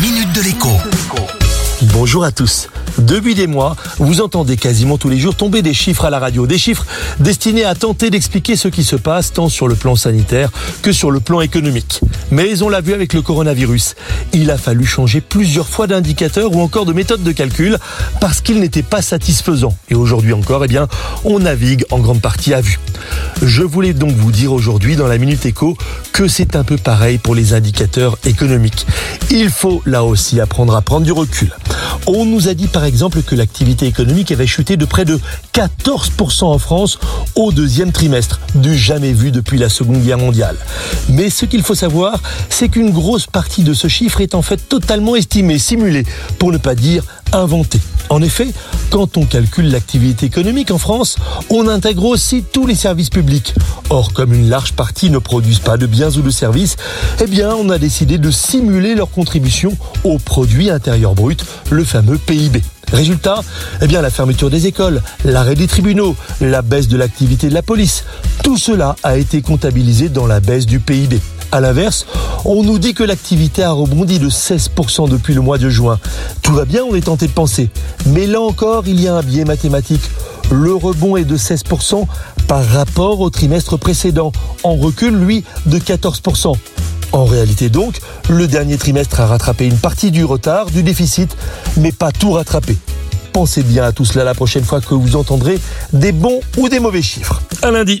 minute de l'écho. Bonjour à tous. Depuis des mois, vous entendez quasiment tous les jours tomber des chiffres à la radio. Des chiffres destinés à tenter d'expliquer ce qui se passe tant sur le plan sanitaire que sur le plan économique. Mais on l'a vu avec le coronavirus. Il a fallu changer plusieurs fois d'indicateur ou encore de méthode de calcul parce qu'il n'était pas satisfaisant. Et aujourd'hui encore, eh bien, on navigue en grande partie à vue. Je voulais donc vous dire aujourd'hui dans la Minute Éco que c'est un peu pareil pour les indicateurs économiques. Il faut là aussi apprendre à prendre du recul. On nous a dit par exemple que l'activité économique avait chuté de près de 14% en France au deuxième trimestre, du jamais vu depuis la Seconde Guerre mondiale. Mais ce qu'il faut savoir, c'est qu'une grosse partie de ce chiffre est en fait totalement estimée, simulée, pour ne pas dire inventée. En effet, quand on calcule l'activité économique en France, on intègre aussi tous les services publics. Or, comme une large partie ne produisent pas de biens ou de services, eh bien, on a décidé de simuler leur contribution au produit intérieur brut, le fameux PIB. Résultat, eh bien, la fermeture des écoles, l'arrêt des tribunaux, la baisse de l'activité de la police, tout cela a été comptabilisé dans la baisse du PIB. À l'inverse, on nous dit que l'activité a rebondi de 16% depuis le mois de juin. Tout va bien, on est tenté de penser. Mais là encore, il y a un biais mathématique. Le rebond est de 16% par rapport au trimestre précédent, en recul, lui, de 14%. En réalité donc, le dernier trimestre a rattrapé une partie du retard, du déficit, mais pas tout rattrapé. Pensez bien à tout cela la prochaine fois que vous entendrez des bons ou des mauvais chiffres. À lundi.